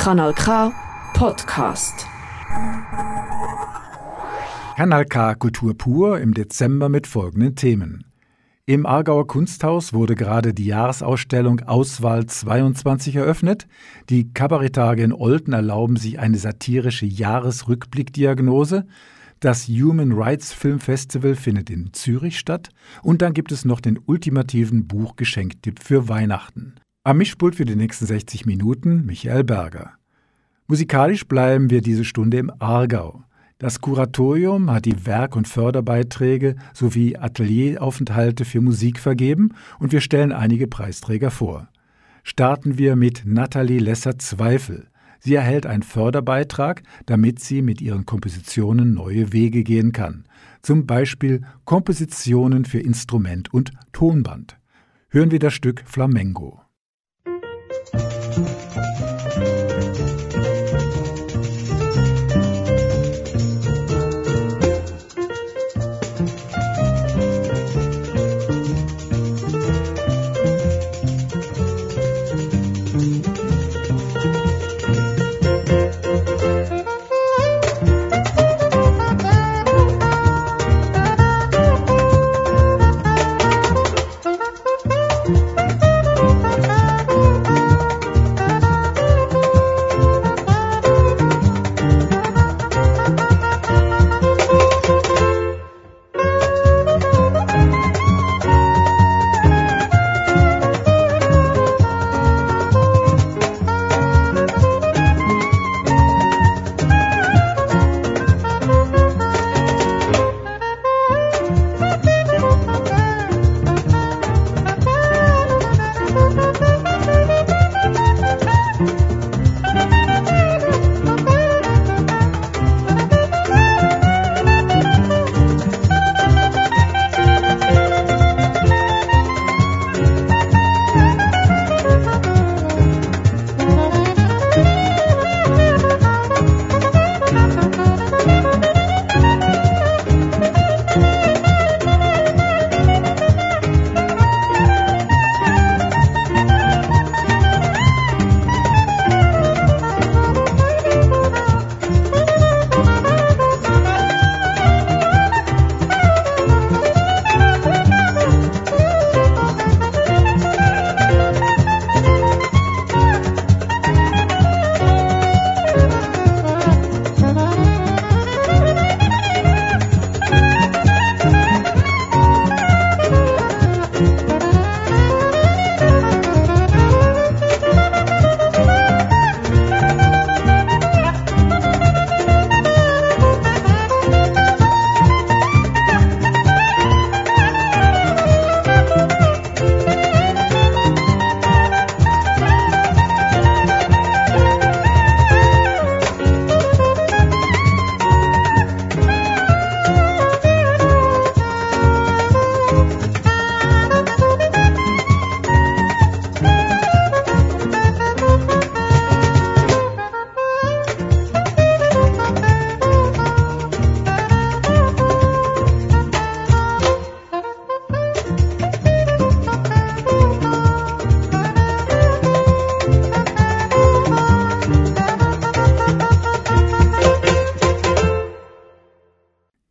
Kanal K Podcast. Kanal K Kultur pur im Dezember mit folgenden Themen. Im Aargauer Kunsthaus wurde gerade die Jahresausstellung Auswahl 22 eröffnet. Die Kabarettage in Olten erlauben sich eine satirische Jahresrückblickdiagnose. Das Human Rights Film Festival findet in Zürich statt und dann gibt es noch den ultimativen Buchgeschenktipp für Weihnachten. Am Mischpult für die nächsten 60 Minuten Michael Berger. Musikalisch bleiben wir diese Stunde im Aargau. Das Kuratorium hat die Werk- und Förderbeiträge sowie Atelieraufenthalte für Musik vergeben und wir stellen einige Preisträger vor. Starten wir mit Nathalie Lesser-Zweifel. Sie erhält einen Förderbeitrag, damit sie mit ihren Kompositionen neue Wege gehen kann. Zum Beispiel Kompositionen für Instrument und Tonband. Hören wir das Stück Flamengo.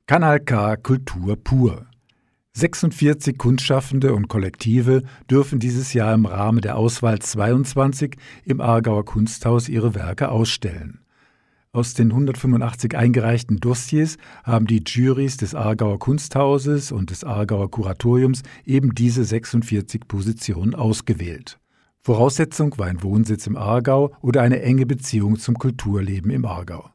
Kanal K Kultur pur. 46 Kunstschaffende und Kollektive dürfen dieses Jahr im Rahmen der Auswahl 22 im Aargauer Kunsthaus ihre Werke ausstellen. Aus den 185 eingereichten Dossiers haben die Juries des Aargauer Kunsthauses und des Aargauer Kuratoriums eben diese 46 Positionen ausgewählt. Voraussetzung war ein Wohnsitz im Aargau oder eine enge Beziehung zum Kulturleben im Aargau.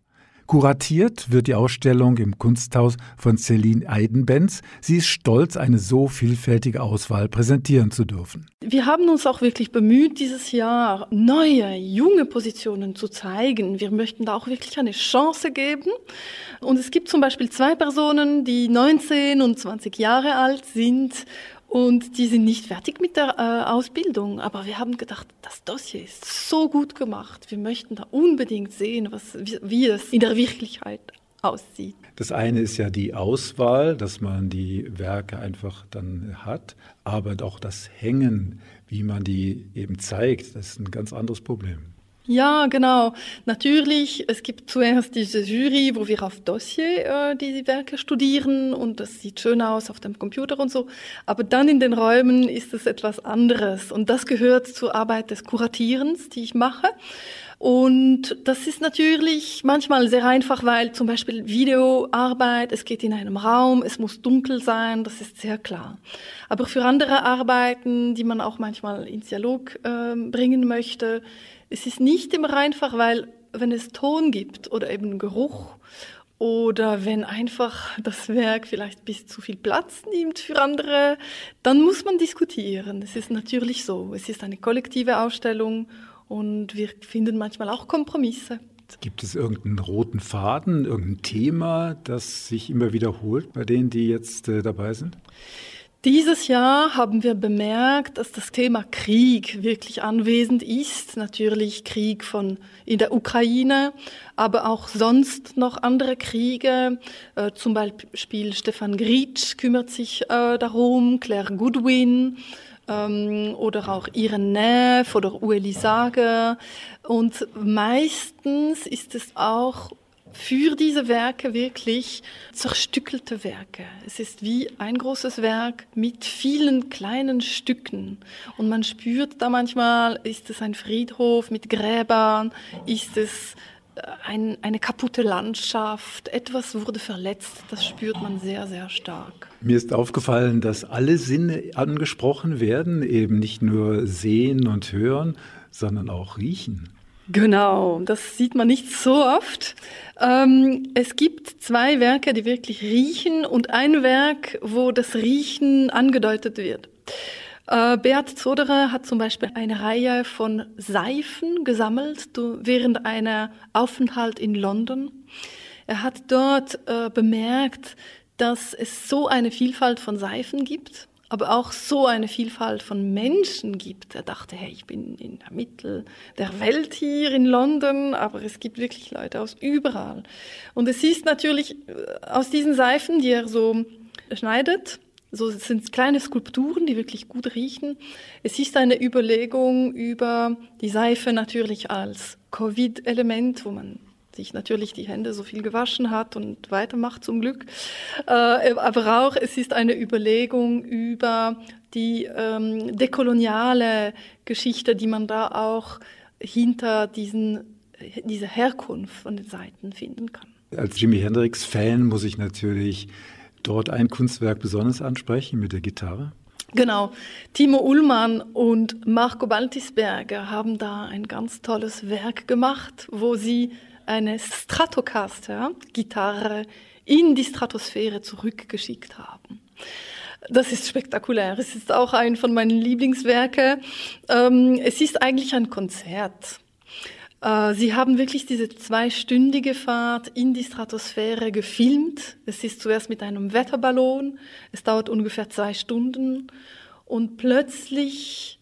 Kuratiert wird die Ausstellung im Kunsthaus von Celine Eidenbenz. Sie ist stolz, eine so vielfältige Auswahl präsentieren zu dürfen. Wir haben uns auch wirklich bemüht, dieses Jahr neue, junge Positionen zu zeigen. Wir möchten da auch wirklich eine Chance geben. Und es gibt zum Beispiel zwei Personen, die 19 und 20 Jahre alt sind und die sind nicht fertig mit der äh, Ausbildung. Aber wir haben gedacht, das Dossier ist so gut gemacht. Wir möchten da unbedingt sehen, was, wie, wie es in der Wirklichkeit aussieht. Das eine ist ja die Auswahl, dass man die Werke einfach dann hat, aber auch das Hängen, wie man die eben zeigt, das ist ein ganz anderes Problem. Ja, genau. Natürlich, es gibt zuerst diese Jury, wo wir auf Dossier äh, die Werke studieren und das sieht schön aus auf dem Computer und so. Aber dann in den Räumen ist es etwas anderes und das gehört zur Arbeit des Kuratierens, die ich mache. Und das ist natürlich manchmal sehr einfach, weil zum Beispiel Videoarbeit, es geht in einem Raum, es muss dunkel sein, das ist sehr klar. Aber für andere Arbeiten, die man auch manchmal ins Dialog äh, bringen möchte, es ist nicht immer einfach, weil wenn es Ton gibt oder eben Geruch oder wenn einfach das Werk vielleicht bis zu viel Platz nimmt für andere, dann muss man diskutieren. Es ist natürlich so. Es ist eine kollektive Ausstellung und wir finden manchmal auch Kompromisse. Gibt es irgendeinen roten Faden, irgendein Thema, das sich immer wiederholt bei denen, die jetzt äh, dabei sind? Dieses Jahr haben wir bemerkt, dass das Thema Krieg wirklich anwesend ist. Natürlich Krieg von in der Ukraine, aber auch sonst noch andere Kriege. Äh, zum Beispiel Stefan Gritsch kümmert sich äh, darum, Claire Goodwin ähm, oder auch Iren Neff oder Ueli Sager. Und meistens ist es auch für diese Werke wirklich zerstückelte Werke. Es ist wie ein großes Werk mit vielen kleinen Stücken. Und man spürt da manchmal, ist es ein Friedhof mit Gräbern, ist es äh, ein, eine kaputte Landschaft, etwas wurde verletzt, das spürt man sehr, sehr stark. Mir ist aufgefallen, dass alle Sinne angesprochen werden, eben nicht nur sehen und hören, sondern auch riechen. Genau, das sieht man nicht so oft. Ähm, es gibt zwei Werke, die wirklich riechen und ein Werk, wo das Riechen angedeutet wird. Äh, Beat Zoderer hat zum Beispiel eine Reihe von Seifen gesammelt während einer Aufenthalt in London. Er hat dort äh, bemerkt, dass es so eine Vielfalt von Seifen gibt aber auch so eine Vielfalt von Menschen gibt. Er dachte, hey, ich bin in der Mitte der Welt hier in London, aber es gibt wirklich Leute aus überall. Und es ist natürlich äh, aus diesen Seifen, die er so schneidet, so sind kleine Skulpturen, die wirklich gut riechen. Es ist eine Überlegung über die Seife natürlich als Covid-Element, wo man sich natürlich die Hände so viel gewaschen hat und weitermacht zum Glück. Äh, aber auch, es ist eine Überlegung über die ähm, dekoloniale Geschichte, die man da auch hinter diesen, dieser Herkunft von den Seiten finden kann. Als Jimi Hendrix-Fan muss ich natürlich dort ein Kunstwerk besonders ansprechen mit der Gitarre. Genau. Timo Ullmann und Marco Baltisberger haben da ein ganz tolles Werk gemacht, wo sie eine Stratocaster-Gitarre in die Stratosphäre zurückgeschickt haben. Das ist spektakulär. Es ist auch ein von meinen Lieblingswerke. Ähm, es ist eigentlich ein Konzert. Äh, sie haben wirklich diese zweistündige Fahrt in die Stratosphäre gefilmt. Es ist zuerst mit einem Wetterballon. Es dauert ungefähr zwei Stunden. Und plötzlich,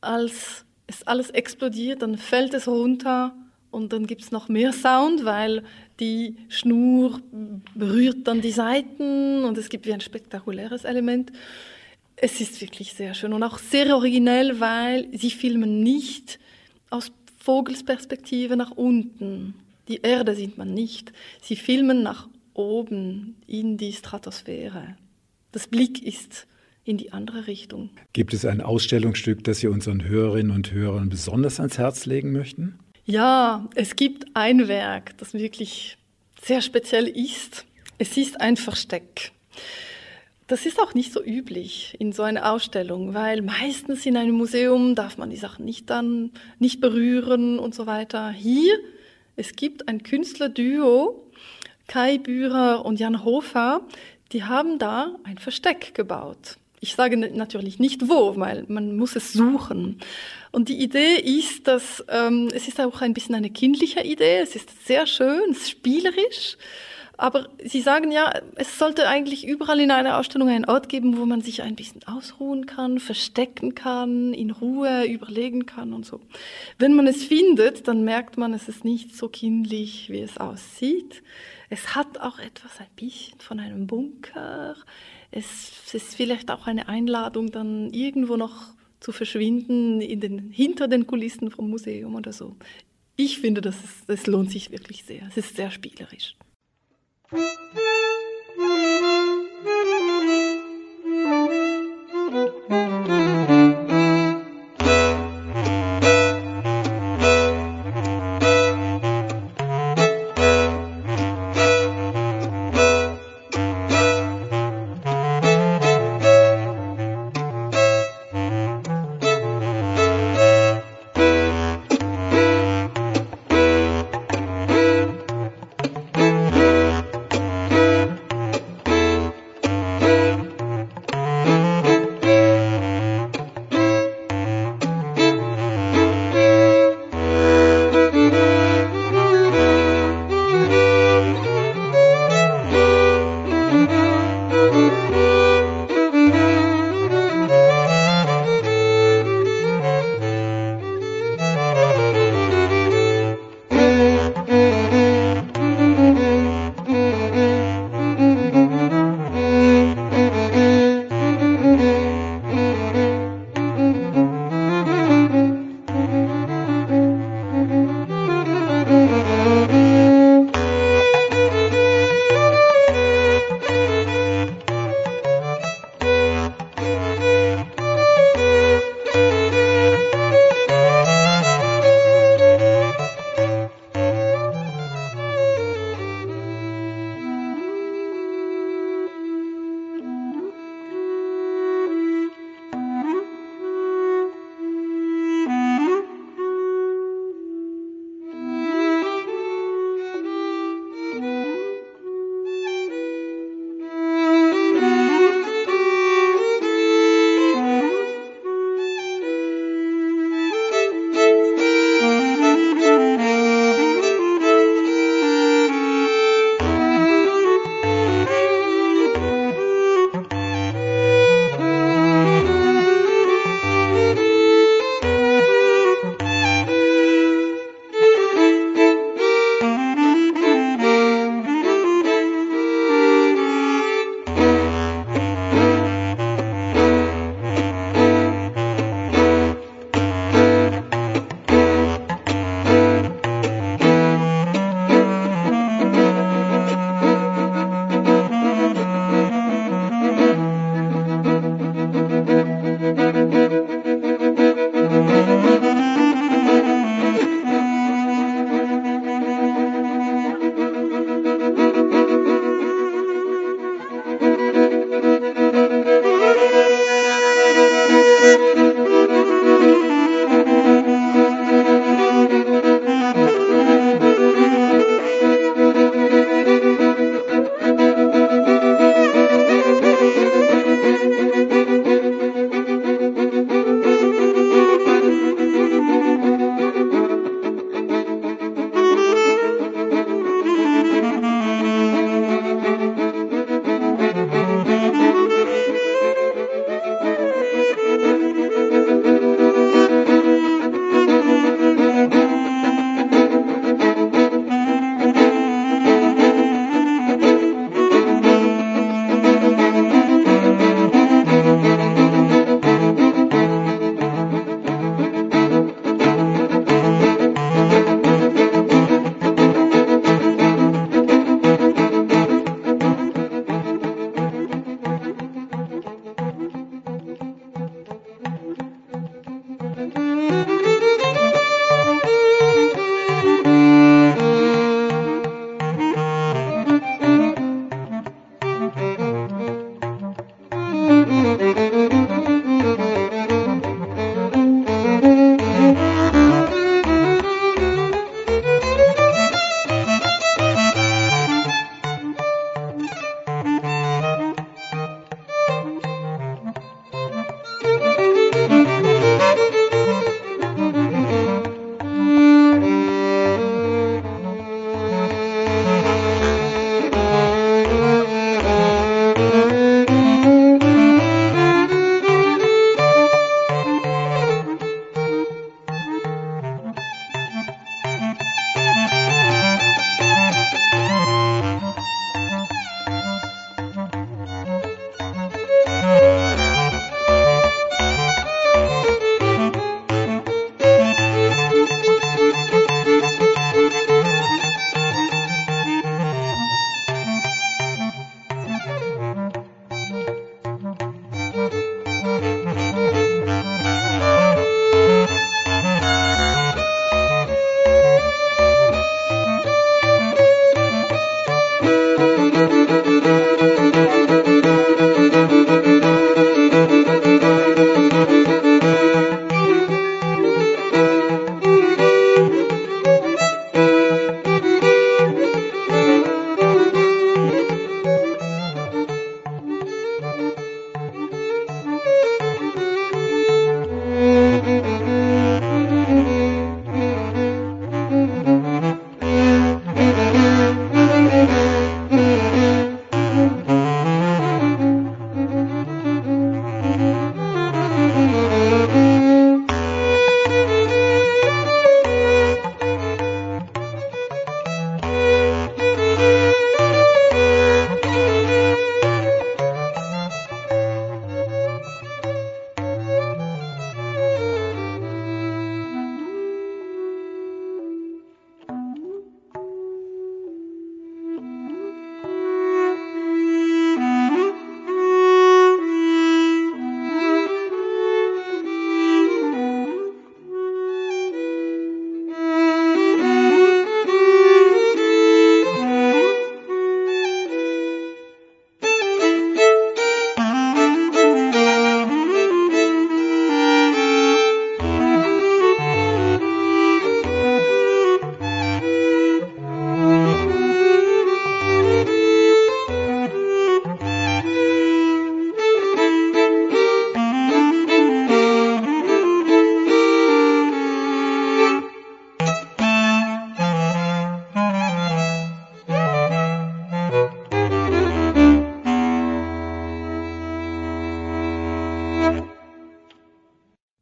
als es alles explodiert, dann fällt es runter und dann gibt es noch mehr Sound, weil die Schnur berührt dann die Seiten und es gibt wie ein spektakuläres Element. Es ist wirklich sehr schön und auch sehr originell, weil sie filmen nicht aus Vogelsperspektive nach unten. Die Erde sieht man nicht. Sie filmen nach oben in die Stratosphäre. Das Blick ist in die andere Richtung. Gibt es ein Ausstellungsstück, das Sie unseren Hörerinnen und Hörern besonders ans Herz legen möchten? Ja, es gibt ein Werk, das wirklich sehr speziell ist. Es ist ein Versteck. Das ist auch nicht so üblich in so einer Ausstellung, weil meistens in einem Museum darf man die Sachen nicht dann nicht berühren und so weiter. Hier, es gibt ein Künstlerduo, Kai Bührer und Jan Hofer, die haben da ein Versteck gebaut. Ich sage natürlich nicht wo, weil man muss es suchen. Und die Idee ist, dass ähm, es ist auch ein bisschen eine kindliche Idee. Es ist sehr schön, es ist spielerisch. Aber Sie sagen ja, es sollte eigentlich überall in einer Ausstellung einen Ort geben, wo man sich ein bisschen ausruhen kann, verstecken kann, in Ruhe überlegen kann und so. Wenn man es findet, dann merkt man, es ist nicht so kindlich, wie es aussieht. Es hat auch etwas ein bisschen von einem Bunker. Es ist vielleicht auch eine Einladung, dann irgendwo noch zu verschwinden in den, hinter den Kulissen vom Museum oder so. ich finde, das, ist, das lohnt sich wirklich sehr. Es ist sehr spielerisch.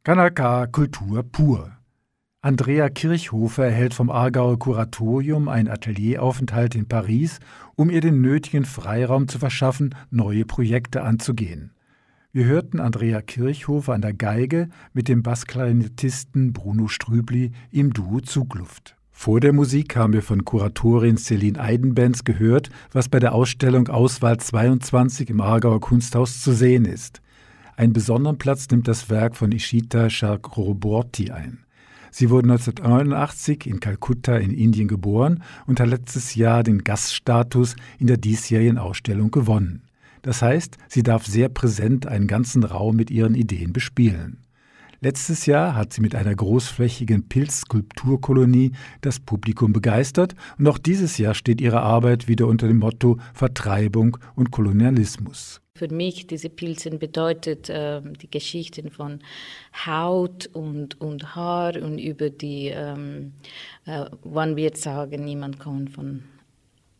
Kanal K Kultur pur. Andrea Kirchhofer erhält vom Aargauer Kuratorium einen Atelieraufenthalt in Paris, um ihr den nötigen Freiraum zu verschaffen, neue Projekte anzugehen. Wir hörten Andrea Kirchhofer an der Geige mit dem Bassklarinettisten Bruno Strübli im Duo Zugluft. Vor der Musik haben wir von Kuratorin Celine Eidenbenz gehört, was bei der Ausstellung Auswahl 22 im Aargauer Kunsthaus zu sehen ist. Einen besonderen Platz nimmt das Werk von Ishita Chakraborty ein. Sie wurde 1989 in Kalkutta in Indien geboren und hat letztes Jahr den Gaststatus in der diesjährigen Ausstellung gewonnen. Das heißt, sie darf sehr präsent einen ganzen Raum mit ihren Ideen bespielen. Letztes Jahr hat sie mit einer großflächigen Pilzskulpturkolonie das Publikum begeistert und auch dieses Jahr steht ihre Arbeit wieder unter dem Motto Vertreibung und Kolonialismus. Für mich diese Pilzen bedeutet äh, die Geschichten von Haut und, und Haar und über die, ähm, äh, wann wir sagen, niemand kommt von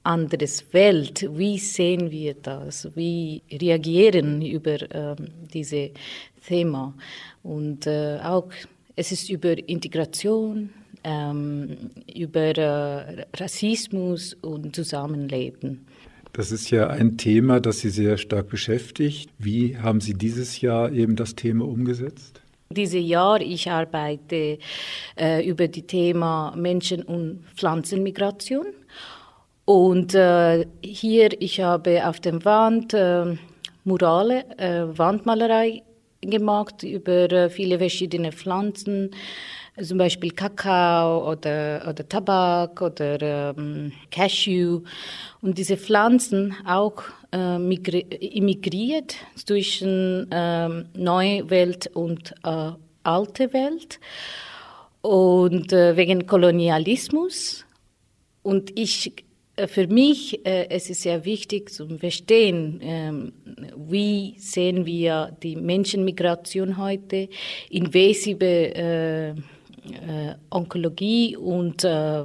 anderes Welt. Wie sehen wir das? Wie reagieren über ähm, diese Thema? Und äh, auch es ist über Integration, ähm, über äh, Rassismus und Zusammenleben. Das ist ja ein Thema, das Sie sehr stark beschäftigt. Wie haben Sie dieses Jahr eben das Thema umgesetzt? Dieses Jahr ich arbeite äh, über die Thema Menschen- und Pflanzenmigration. Und äh, hier ich habe auf der Wand äh, Murale, äh, Wandmalerei gemacht über äh, viele verschiedene Pflanzen zum Beispiel Kakao oder, oder Tabak oder ähm, Cashew. Und diese Pflanzen auch äh, immigriert zwischen ähm, Neue Welt und äh, Alte Welt. Und äh, wegen Kolonialismus. Und ich für mich äh, es ist sehr wichtig zu verstehen, ähm, wie sehen wir die Menschenmigration heute, in welche äh, äh, Onkologie und, äh,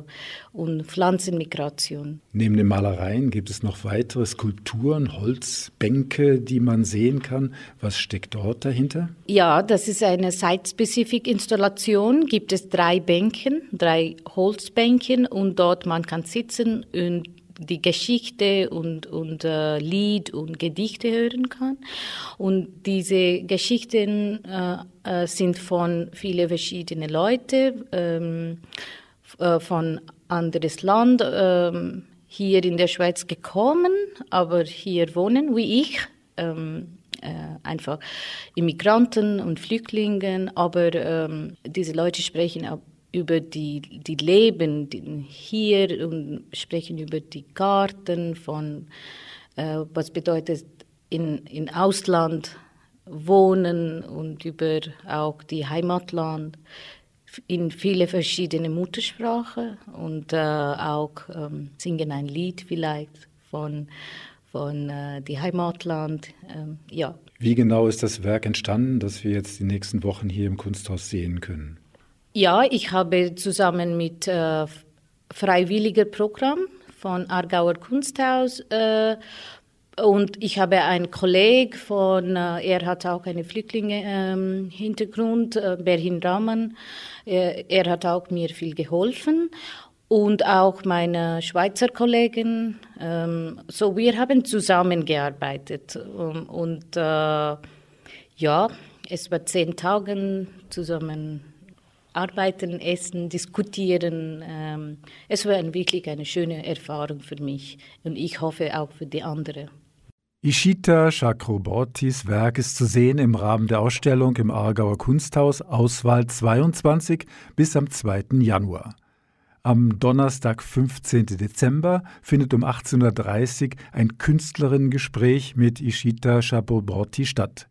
und Pflanzenmigration. Neben den Malereien gibt es noch weitere Skulpturen, Holzbänke, die man sehen kann. Was steckt dort dahinter? Ja, das ist eine Site-Specific-Installation. Gibt es drei Bänken, drei Holzbänken und dort man kann sitzen und die Geschichte und, und äh, Lied und Gedichte hören kann. Und diese Geschichten äh, äh, sind von vielen verschiedenen Leuten, ähm, äh, von anderes Land, ähm, hier in der Schweiz gekommen, aber hier wohnen wie ich. Ähm, äh, einfach Immigranten und Flüchtlingen, aber ähm, diese Leute sprechen auch über die, die Leben hier und sprechen über die Karten von, äh, was bedeutet in, in Ausland wohnen und über auch die Heimatland in viele verschiedene Muttersprachen und äh, auch ähm, singen ein Lied vielleicht von von äh, die Heimatland. Ähm, ja. Wie genau ist das Werk entstanden, das wir jetzt die nächsten Wochen hier im Kunsthaus sehen können? Ja, ich habe zusammen mit äh, freiwilliger Programm von Aargauer Kunsthaus äh, und ich habe einen Kollegen von, äh, er hat auch einen Flüchtlinge-Hintergrund, ähm, äh, Berhin Rahman. Er, er hat auch mir viel geholfen und auch meine Schweizer Kollegen. Ähm, so, wir haben zusammengearbeitet und, und äh, ja, es war zehn Tage zusammen arbeiten, essen, diskutieren. Ähm, es war wirklich eine schöne Erfahrung für mich und ich hoffe auch für die anderen. Ishita Chakrabortys Werk ist zu sehen im Rahmen der Ausstellung im Aargauer Kunsthaus Auswahl 22 bis am 2. Januar. Am Donnerstag, 15. Dezember, findet um 18.30 Uhr ein Künstlerinnengespräch mit Ishita Chakraborty statt.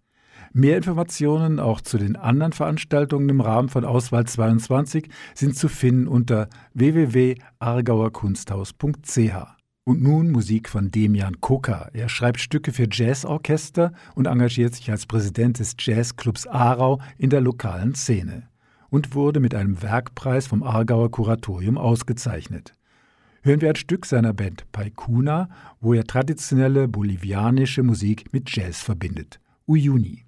Mehr Informationen auch zu den anderen Veranstaltungen im Rahmen von Auswahl 22 sind zu finden unter www.argauerkunsthaus.ch. Und nun Musik von Demian Koka. Er schreibt Stücke für Jazzorchester und engagiert sich als Präsident des Jazzclubs Aarau in der lokalen Szene und wurde mit einem Werkpreis vom Aargauer Kuratorium ausgezeichnet. Hören wir ein Stück seiner Band Paikuna, wo er traditionelle bolivianische Musik mit Jazz verbindet. Uyuni.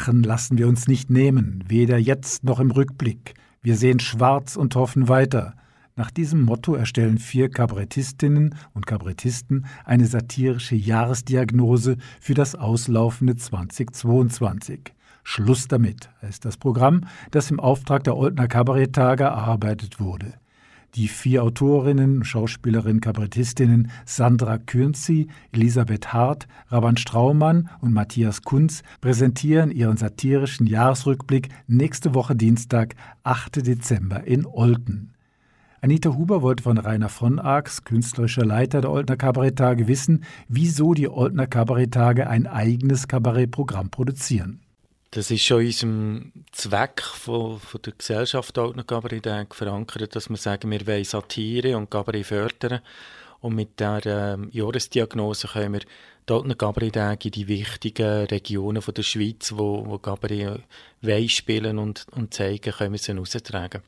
Lachen lassen wir uns nicht nehmen, weder jetzt noch im Rückblick. Wir sehen schwarz und hoffen weiter. Nach diesem Motto erstellen vier Kabarettistinnen und Kabarettisten eine satirische Jahresdiagnose für das auslaufende 2022. Schluss damit heißt das Programm, das im Auftrag der Oldner Kabaretttage erarbeitet wurde. Die vier Autorinnen, Schauspielerinnen, Kabarettistinnen Sandra Kürnzi, Elisabeth Hart, Raban Straumann und Matthias Kunz präsentieren ihren satirischen Jahresrückblick nächste Woche Dienstag, 8. Dezember in Olten. Anita Huber wollte von Rainer von Arx, künstlerischer Leiter der Oltner Kabaretttage, wissen, wieso die Oltner Kabaretttage ein eigenes Kabarettprogramm produzieren. Das ist schon in unserem Zweck von, von der Gesellschaft Altner Kabarett verankert, dass wir sagen, wir wollen Satire und Kabarett fördern. Und mit der ähm, Jahresdiagnose können wir Altner Kabarett in die wichtigen Regionen von der Schweiz, wo, wo Kabarett spielen und, und zeigen, können wir sie heraustragen.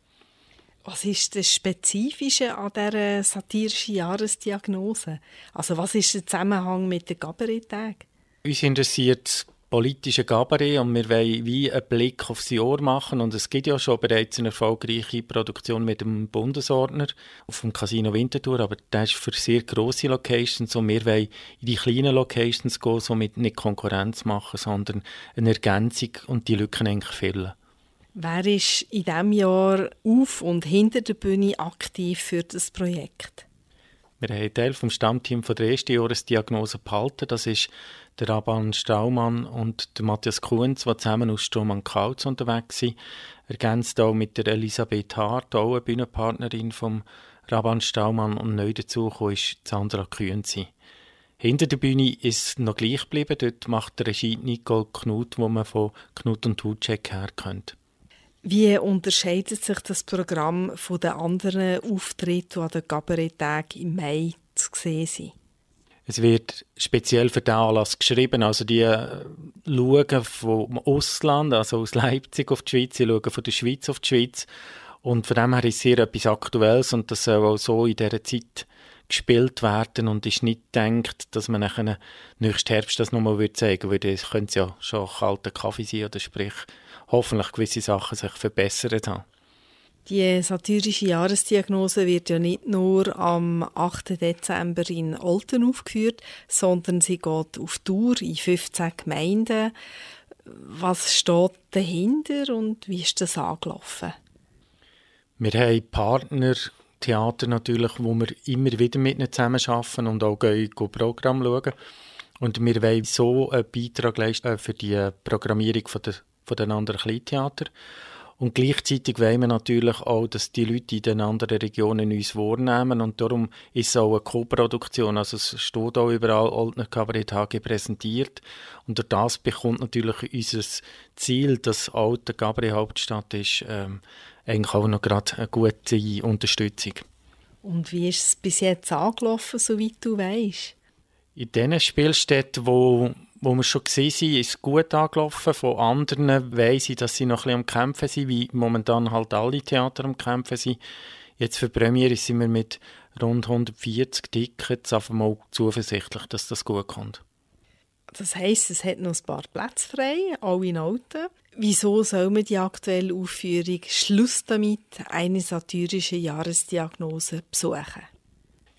Was ist das Spezifische an dieser satirischen Jahresdiagnose? Also was ist der Zusammenhang mit den Kabaretttagen? Uns interessiert politische Gabarett und wir wollen wie einen Blick aufs Jahr machen und es gibt ja schon bereits eine erfolgreiche Produktion mit dem Bundesordner auf dem Casino Winterthur, aber das ist für sehr grosse Locations und wir wollen in die kleinen Locations gehen, somit nicht Konkurrenz machen, sondern eine Ergänzung und die Lücken eigentlich füllen. Wer ist in diesem Jahr auf und hinter der Bühne aktiv für das Projekt? Wir haben Teil vom Stammteam von der ersten Jahresdiagnose behalten. Das ist der Raban Straumann und der Matthias Kunz, die zusammen aus Stroman Kautz unterwegs sind. Ergänzt auch mit der Elisabeth Hart, auch eine Bühnenpartnerin vom Raban Straumann und neu dazu ist Sandra Kühnzi. Hinter der Bühne ist noch gleich geblieben. Dort macht der Regie Nicole Knut, wo man von Knut und Tutschek her kennt. Wie unterscheidet sich das Programm von den anderen Auftritten, die an den Kabaretttagen im Mai zu sehen sind? Es wird speziell für den Anlass geschrieben. Also die äh, schauen vom Ausland, also aus Leipzig auf die Schweiz, sie schauen von der Schweiz auf die Schweiz. Und von dem her ist es sehr etwas Aktuelles und das soll auch so in dieser Zeit gespielt werden und ist nicht gedacht, dass man nachher nächsten Herbst das nochmal zeigen würde, das könnte ja schon kalter Kaffee sein oder sprich hoffentlich gewisse Sachen sich verbessert haben. Die satirische Jahresdiagnose wird ja nicht nur am 8. Dezember in Olten aufgeführt, sondern sie geht auf Tour in 15 Gemeinden. Was steht dahinter und wie ist das angelaufen? Wir haben Partner, Theater natürlich, wo wir immer wieder mit ihnen zusammenarbeiten und auch gehen, gehen Programm schauen. Und wir wollen so einen Beitrag leisten für die Programmierung der, anderen Kleintheater. Und gleichzeitig wollen wir natürlich auch, dass die Leute in den anderen Regionen uns wahrnehmen. Und darum ist es auch eine Co-Produktion. Also es steht auch überall Oldner Kabarett HG präsentiert. Und durch das bekommt natürlich unser Ziel, dass alte Kabarett Hauptstadt ist, ähm, eigentlich auch noch gerade eine gute Unterstützung. Und wie ist es bis jetzt angelaufen, soweit du weißt? In den Spielstätten, wo wo wir schon gesehen sind, ist gut angelaufen. Von anderen weiss ich, dass sie noch ein bisschen am Kämpfen sind, wie momentan halt alle Theater am Kämpfen sind. Jetzt für die Premiere sind wir mit rund 140 Tickets einfach mal zuversichtlich, dass das gut kommt. Das heisst, es hat noch ein paar Plätze frei, alle in Alten. Wieso soll man die aktuelle Aufführung «Schluss damit» eine satirische Jahresdiagnose besuchen?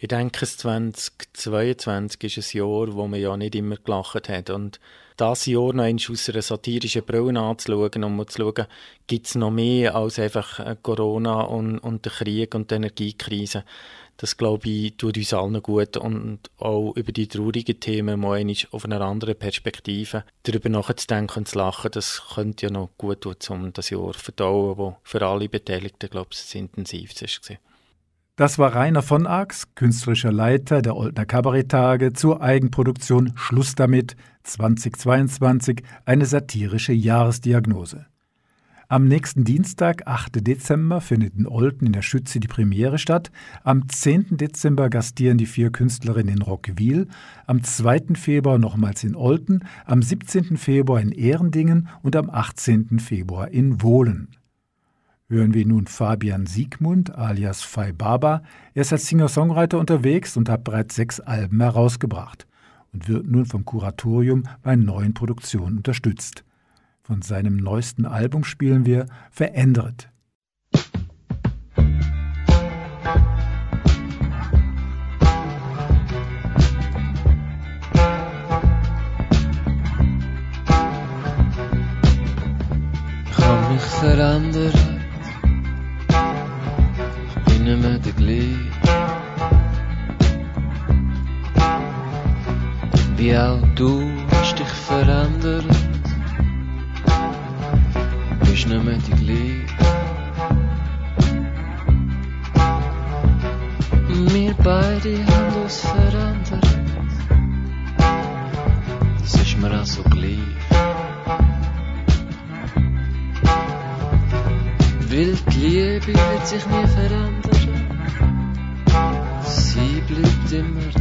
Ich denke, 2022 ist ein Jahr, wo man ja nicht immer gelacht hat. Und das Jahr noch einmal aus einer satirischen Brille anzuschauen und mal zu schauen, gibt es noch mehr als einfach Corona und, und der Krieg und die Energiekrise. Das, glaube ich, tut uns allen gut und auch über die traurigen Themen mal einmal auf einer anderen Perspektive darüber nachzudenken und zu lachen, das könnte ja noch gut tun, um das Jahr zu verdauen, das für alle Beteiligten, glaube ich, das intensivste war. Das war Rainer von Ax, künstlerischer Leiter der Oldner Kabarettage zur Eigenproduktion Schluss damit 2022, eine satirische Jahresdiagnose. Am nächsten Dienstag, 8. Dezember, findet in Olten in der Schütze die Premiere statt. Am 10. Dezember gastieren die vier Künstlerinnen in Rockwil. Am 2. Februar nochmals in Olten. Am 17. Februar in Ehrendingen und am 18. Februar in Wohlen hören wir nun Fabian Siegmund alias Fai Baba. Er ist als Singer-Songwriter unterwegs und hat bereits sechs Alben herausgebracht und wird nun vom Kuratorium bei neuen Produktionen unterstützt. Von seinem neuesten Album spielen wir Verändert. verändert. Gleiche. Wie auch du hast dich verändert. Bist nicht mehr die gleiche. Wir beide haben uns verändert. Das ist mir auch so gleich. Weil die Liebe wird sich nie verändern. Sie bleibt immer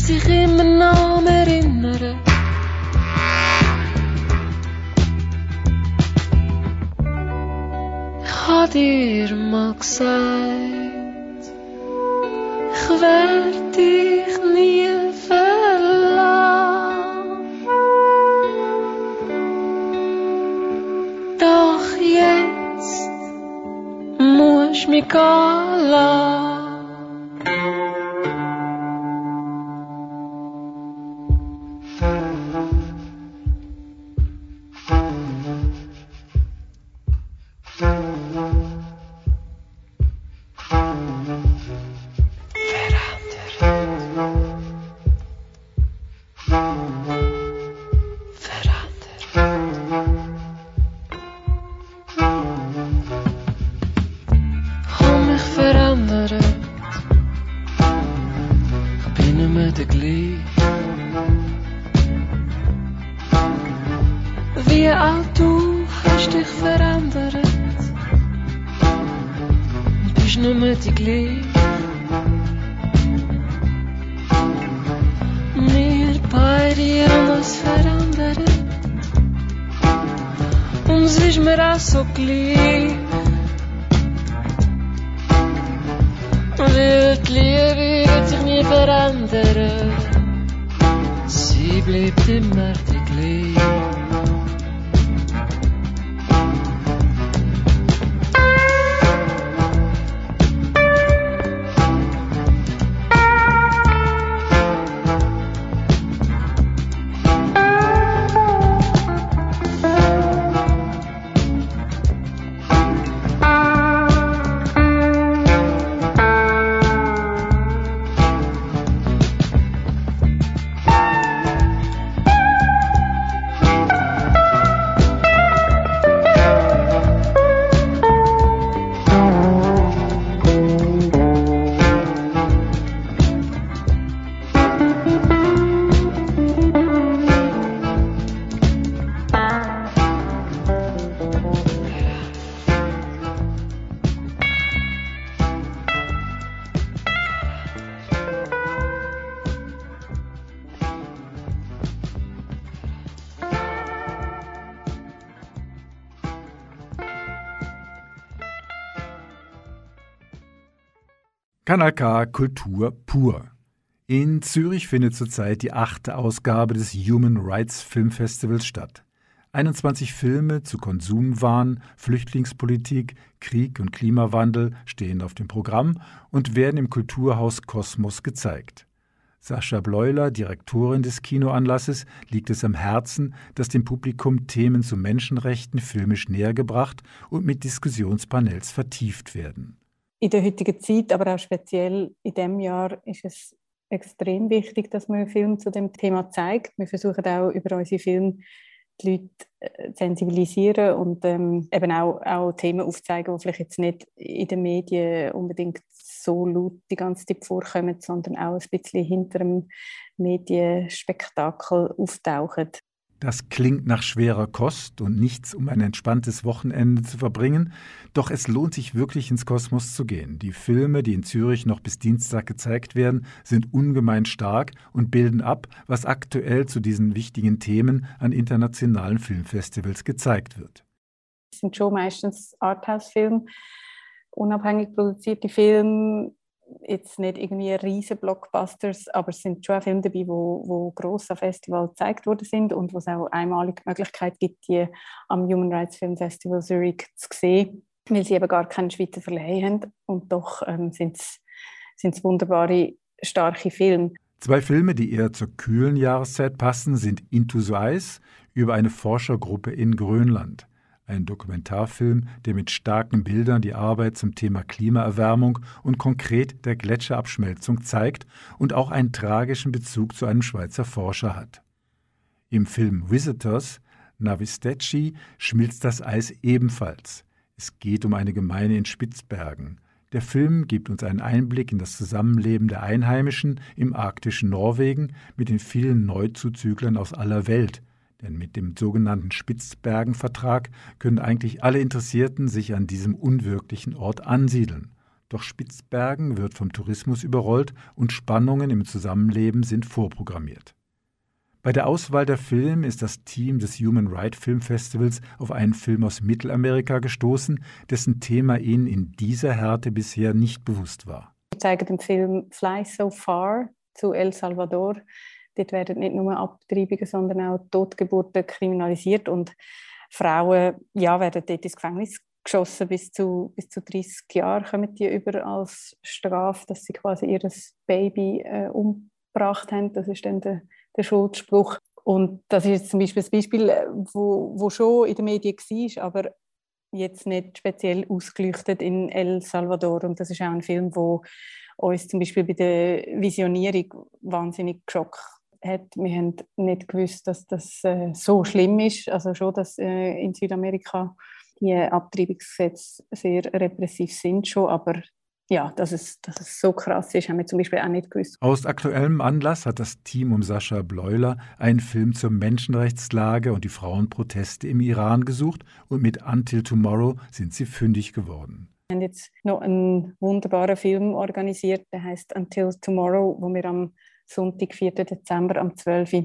Ist sich immer noch Erinnern. Ich hab dir mal gesagt, ich werd dich nie verlassen. Doch jetzt muss mich gehen lassen. Kanal K Kultur pur. In Zürich findet zurzeit die achte Ausgabe des Human Rights Film Festivals statt. 21 Filme zu Konsumwahn, Flüchtlingspolitik, Krieg und Klimawandel stehen auf dem Programm und werden im Kulturhaus Kosmos gezeigt. Sascha Bleuler, Direktorin des Kinoanlasses, liegt es am Herzen, dass dem Publikum Themen zu Menschenrechten filmisch nähergebracht und mit Diskussionspanels vertieft werden. In der heutigen Zeit, aber auch speziell in diesem Jahr, ist es extrem wichtig, dass man Film zu dem Thema zeigt. Wir versuchen auch über unsere Filme die Leute äh, sensibilisieren und ähm, eben auch, auch Themen aufzeigen, die vielleicht jetzt nicht in den Medien unbedingt so laut die ganze Zeit vorkommen, sondern auch ein bisschen hinter dem Medienspektakel auftauchen. Das klingt nach schwerer Kost und nichts, um ein entspanntes Wochenende zu verbringen. Doch es lohnt sich wirklich ins Kosmos zu gehen. Die Filme, die in Zürich noch bis Dienstag gezeigt werden, sind ungemein stark und bilden ab, was aktuell zu diesen wichtigen Themen an internationalen Filmfestivals gezeigt wird. Es sind schon meistens Arthouse-Filme, unabhängig produzierte Filme, jetzt nicht irgendwie riesen Blockbusters, aber es sind schon Filme dabei, wo, wo gross am Festival gezeigt worden sind und wo es auch einmalige Möglichkeit gibt, die am Human Rights Film Festival Zurich zu sehen, weil sie eben gar keinen Schweizer Verleih haben und doch ähm, sind es wunderbare, starke Filme. Zwei Filme, die eher zur kühlen Jahreszeit passen, sind Into the Ice über eine Forschergruppe in Grönland ein Dokumentarfilm, der mit starken Bildern die Arbeit zum Thema Klimaerwärmung und konkret der Gletscherabschmelzung zeigt und auch einen tragischen Bezug zu einem Schweizer Forscher hat. Im Film Visitors Navistecci schmilzt das Eis ebenfalls. Es geht um eine Gemeinde in Spitzbergen. Der Film gibt uns einen Einblick in das Zusammenleben der Einheimischen im arktischen Norwegen mit den vielen Neuzuzüglern aus aller Welt, denn mit dem sogenannten Spitzbergen-Vertrag können eigentlich alle Interessierten sich an diesem unwirklichen Ort ansiedeln. Doch Spitzbergen wird vom Tourismus überrollt und Spannungen im Zusammenleben sind vorprogrammiert. Bei der Auswahl der Filme ist das Team des Human Rights Film Festivals auf einen Film aus Mittelamerika gestoßen, dessen Thema ihnen in dieser Härte bisher nicht bewusst war. Wir zeigen den Film Fly So Far zu El Salvador Dort werden nicht nur Abtreibungen, sondern auch Totgeburten kriminalisiert und Frauen ja, werden dort ins Gefängnis geschossen. Bis zu, bis zu 30 Jahre kommen die über als Strafe, dass sie quasi ihr Baby äh, umgebracht haben. Das ist dann der, der Schuldspruch. Und das ist zum Beispiel ein Beispiel, äh, wo, wo schon in den Medien war, aber jetzt nicht speziell ausgeleuchtet in El Salvador. Und das ist auch ein Film, wo uns zum Beispiel bei der Visionierung wahnsinnig geschockt hat. Wir haben nicht gewusst, dass das äh, so schlimm ist. Also schon, dass äh, in Südamerika die Abtreibungsgesetze sehr repressiv sind schon, aber ja, dass es, dass es so krass ist, haben wir zum Beispiel auch nicht gewusst. Aus aktuellem Anlass hat das Team um Sascha Bleuler einen Film zur Menschenrechtslage und die Frauenproteste im Iran gesucht und mit Until Tomorrow sind sie fündig geworden. Wir haben jetzt noch einen wunderbaren Film organisiert, der heißt Until Tomorrow, wo wir am Sonntag, 4. Dezember am 12. Uhr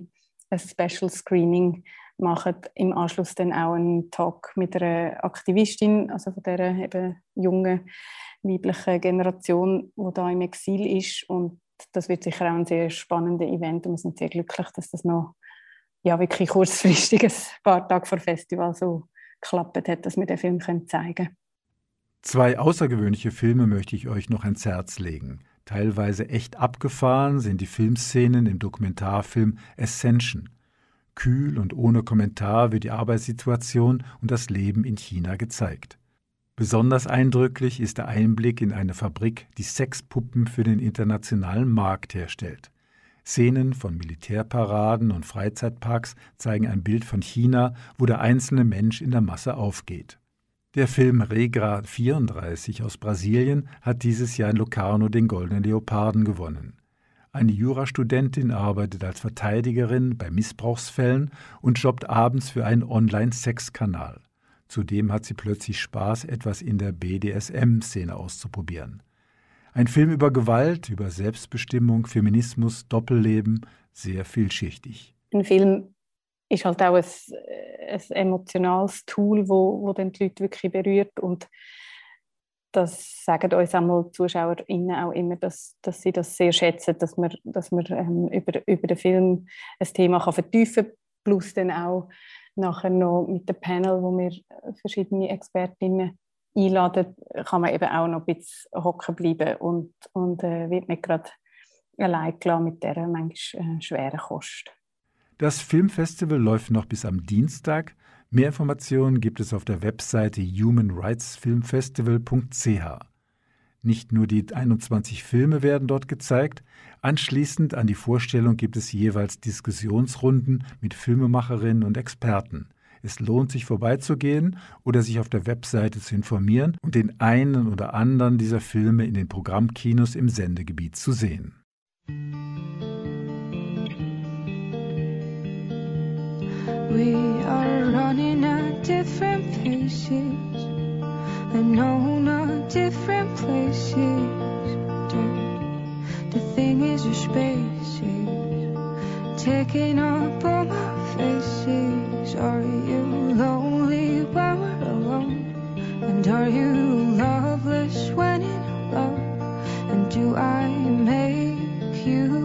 ein Special Screening machen. Im Anschluss dann auch einen Talk mit einer Aktivistin, also von dieser eben jungen weiblichen Generation, die da im Exil ist. Und das wird sicher auch ein sehr spannendes Event und wir sind sehr glücklich, dass das noch ja, wirklich kurzfristig ein paar Tage vor Festival so geklappt hat, dass wir den Film zeigen können. Zwei außergewöhnliche Filme möchte ich euch noch ans Herz legen. Teilweise echt abgefahren sind die Filmszenen im Dokumentarfilm Ascension. Kühl und ohne Kommentar wird die Arbeitssituation und das Leben in China gezeigt. Besonders eindrücklich ist der Einblick in eine Fabrik, die Sexpuppen für den internationalen Markt herstellt. Szenen von Militärparaden und Freizeitparks zeigen ein Bild von China, wo der einzelne Mensch in der Masse aufgeht. Der Film Regra 34 aus Brasilien hat dieses Jahr in Locarno den Goldenen Leoparden gewonnen. Eine Jurastudentin arbeitet als Verteidigerin bei Missbrauchsfällen und jobbt abends für einen Online-Sexkanal. Zudem hat sie plötzlich Spaß, etwas in der BDSM-Szene auszuprobieren. Ein Film über Gewalt, über Selbstbestimmung, Feminismus, Doppelleben, sehr vielschichtig. Ein Film ist halt auch ein, ein emotionales Tool, wo, wo dann die Leute wirklich berührt und das sagen uns einmal ZuschauerInnen auch immer, dass, dass sie das sehr schätzen, dass man, dass man ähm, über, über den Film ein Thema kann vertiefen kann, plus dann auch nachher noch mit dem Panel, wo wir verschiedene Expertinnen einladen, kann man eben auch noch ein bisschen hocken bleiben und, und äh, wird nicht gerade allein gelassen mit dieser manchmal äh, schweren Kost. Das Filmfestival läuft noch bis am Dienstag. Mehr Informationen gibt es auf der Webseite humanrightsfilmfestival.ch. Nicht nur die 21 Filme werden dort gezeigt, anschließend an die Vorstellung gibt es jeweils Diskussionsrunden mit Filmemacherinnen und Experten. Es lohnt sich vorbeizugehen oder sich auf der Webseite zu informieren und den einen oder anderen dieser Filme in den Programmkinos im Sendegebiet zu sehen. We are running at different paces and on a different places. The thing is, your space taking up all my faces. Are you lonely when we're alone? And are you loveless when in love? And do I make you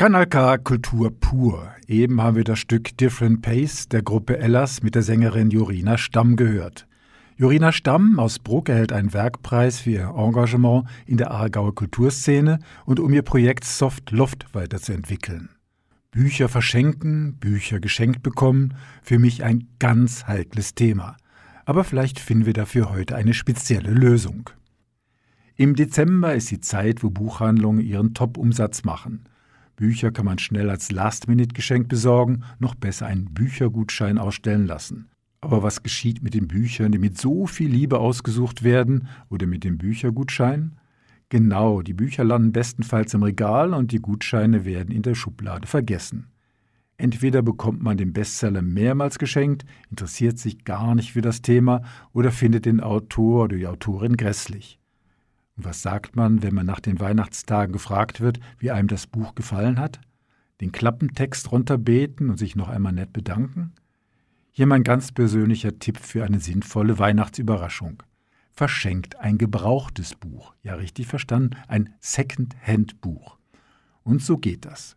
Kanal K Kultur pur. Eben haben wir das Stück Different Pace der Gruppe Ellas mit der Sängerin Jorina Stamm gehört. Jorina Stamm aus Bruck erhält einen Werkpreis für ihr Engagement in der Aargauer Kulturszene und um ihr Projekt Soft Loft weiterzuentwickeln. Bücher verschenken, Bücher geschenkt bekommen, für mich ein ganz heikles Thema. Aber vielleicht finden wir dafür heute eine spezielle Lösung. Im Dezember ist die Zeit, wo Buchhandlungen ihren Top-Umsatz machen. Bücher kann man schnell als Last-Minute-Geschenk besorgen, noch besser einen Büchergutschein ausstellen lassen. Aber was geschieht mit den Büchern, die mit so viel Liebe ausgesucht werden oder mit dem Büchergutschein? Genau, die Bücher landen bestenfalls im Regal und die Gutscheine werden in der Schublade vergessen. Entweder bekommt man den Bestseller mehrmals geschenkt, interessiert sich gar nicht für das Thema oder findet den Autor oder die Autorin grässlich. Und was sagt man, wenn man nach den Weihnachtstagen gefragt wird, wie einem das Buch gefallen hat? Den Klappentext runterbeten und sich noch einmal nett bedanken? Hier mein ganz persönlicher Tipp für eine sinnvolle Weihnachtsüberraschung. Verschenkt ein gebrauchtes Buch. Ja, richtig verstanden, ein Second-Hand-Buch. Und so geht das.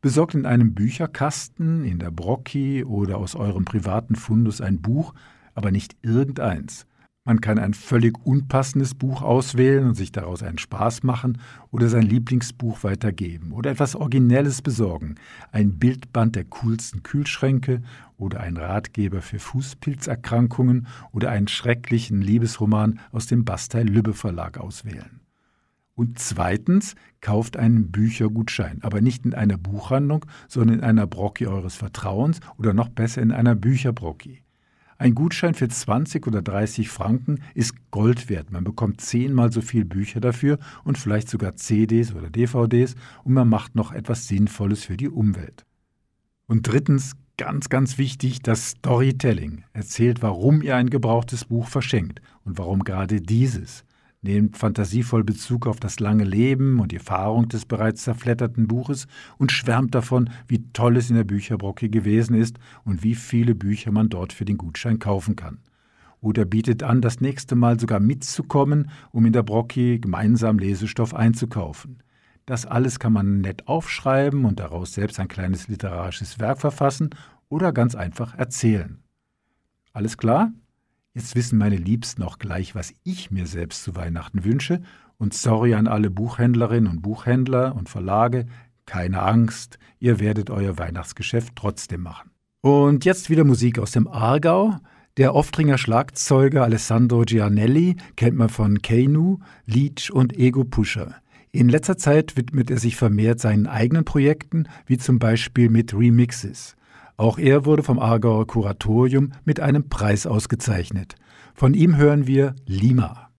Besorgt in einem Bücherkasten, in der Brocki oder aus eurem privaten Fundus ein Buch, aber nicht irgendeins, man kann ein völlig unpassendes Buch auswählen und sich daraus einen Spaß machen oder sein Lieblingsbuch weitergeben oder etwas Originelles besorgen. Ein Bildband der coolsten Kühlschränke oder ein Ratgeber für Fußpilzerkrankungen oder einen schrecklichen Liebesroman aus dem Bastei Lübbe Verlag auswählen. Und zweitens, kauft einen Büchergutschein, aber nicht in einer Buchhandlung, sondern in einer Brocki eures Vertrauens oder noch besser in einer Bücherbrocki. Ein Gutschein für 20 oder 30 Franken ist Gold wert. Man bekommt zehnmal so viel Bücher dafür und vielleicht sogar CDs oder DVDs und man macht noch etwas Sinnvolles für die Umwelt. Und drittens, ganz, ganz wichtig, das Storytelling. Erzählt, warum ihr ein gebrauchtes Buch verschenkt und warum gerade dieses. Nehmt fantasievoll Bezug auf das lange Leben und die Erfahrung des bereits zerfletterten Buches und schwärmt davon, wie toll es in der Bücherbrocke gewesen ist und wie viele Bücher man dort für den Gutschein kaufen kann. Oder bietet an, das nächste Mal sogar mitzukommen, um in der Brocki gemeinsam Lesestoff einzukaufen. Das alles kann man nett aufschreiben und daraus selbst ein kleines literarisches Werk verfassen oder ganz einfach erzählen. Alles klar? Jetzt wissen meine Liebsten auch gleich, was ich mir selbst zu Weihnachten wünsche. Und sorry an alle Buchhändlerinnen und Buchhändler und Verlage, keine Angst, ihr werdet euer Weihnachtsgeschäft trotzdem machen. Und jetzt wieder Musik aus dem Aargau. Der Oftringer Schlagzeuger Alessandro Gianelli kennt man von Keinu, Leech und Ego Pusher. In letzter Zeit widmet er sich vermehrt seinen eigenen Projekten, wie zum Beispiel mit Remixes. Auch er wurde vom Aargauer Kuratorium mit einem Preis ausgezeichnet. Von ihm hören wir Lima.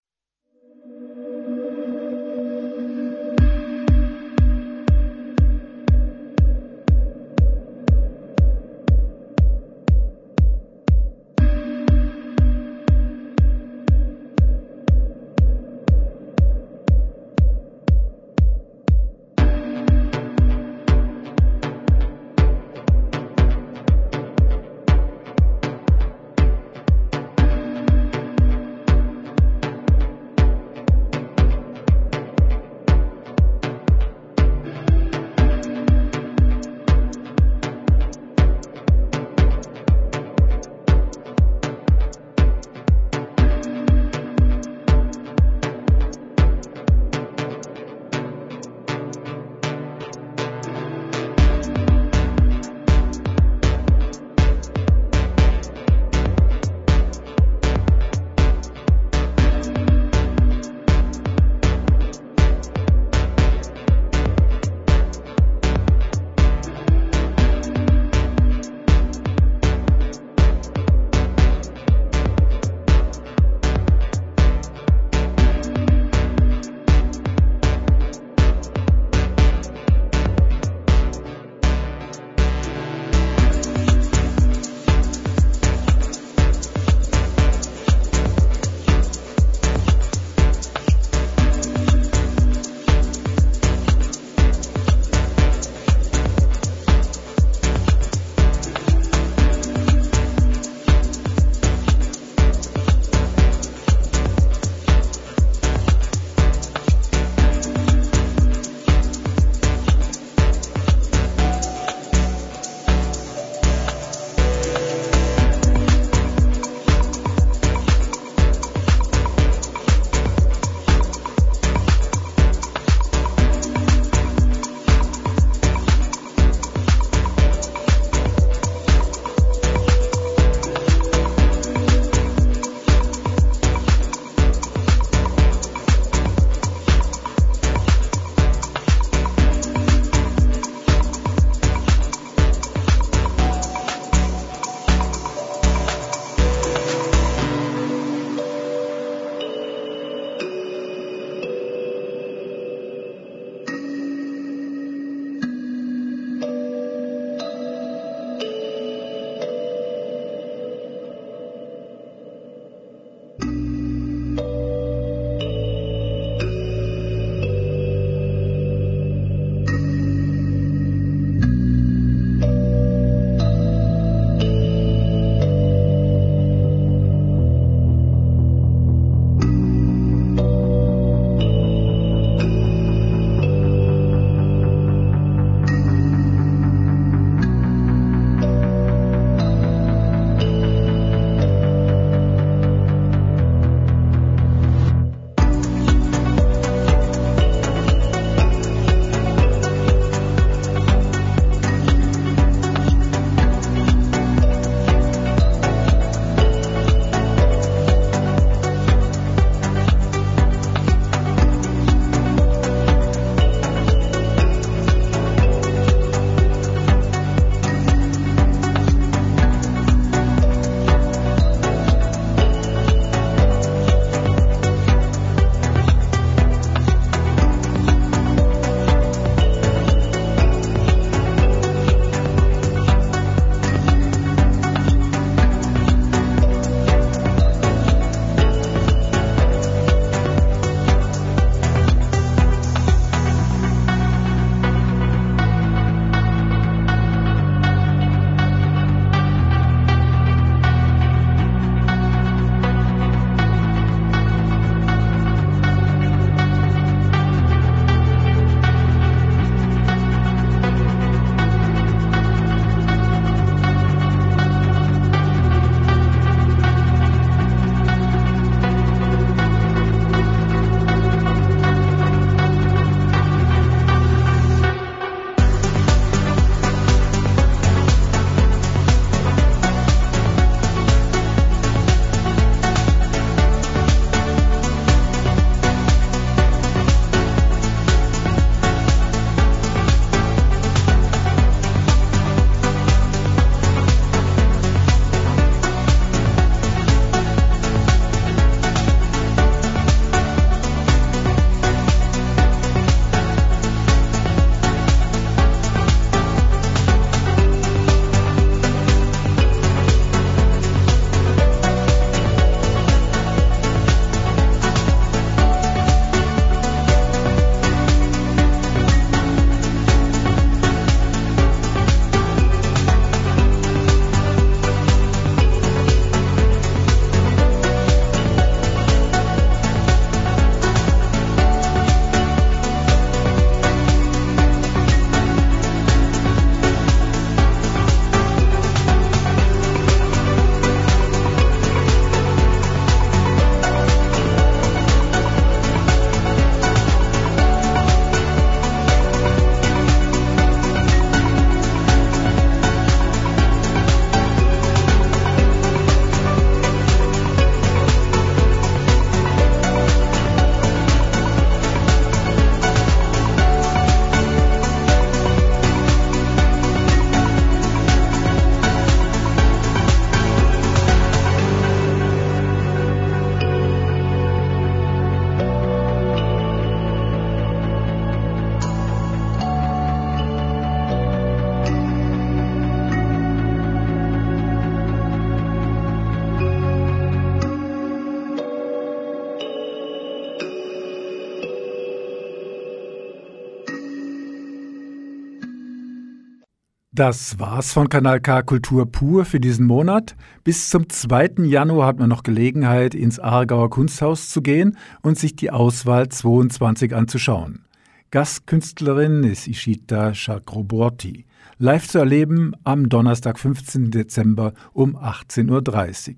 Das war's von Kanal K Kultur pur für diesen Monat. Bis zum 2. Januar hat man noch Gelegenheit, ins Aargauer Kunsthaus zu gehen und sich die Auswahl 22 anzuschauen. Gastkünstlerin ist Ishita Chakraborty. Live zu erleben am Donnerstag, 15. Dezember um 18.30 Uhr.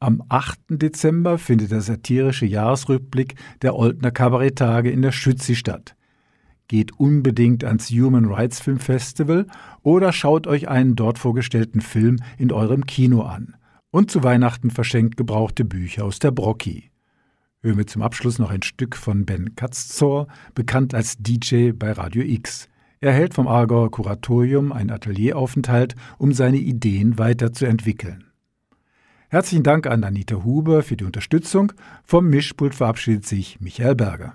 Am 8. Dezember findet der satirische Jahresrückblick der Oldner Kabarettage in der Schützi statt. Geht unbedingt ans Human Rights Film Festival oder schaut euch einen dort vorgestellten Film in eurem Kino an. Und zu Weihnachten verschenkt gebrauchte Bücher aus der Brocki. Hören wir zum Abschluss noch ein Stück von Ben Katzor, bekannt als DJ bei Radio X. Er hält vom Aargauer Kuratorium einen Atelieraufenthalt, um seine Ideen weiterzuentwickeln. Herzlichen Dank an Anita Huber für die Unterstützung. Vom Mischpult verabschiedet sich Michael Berger.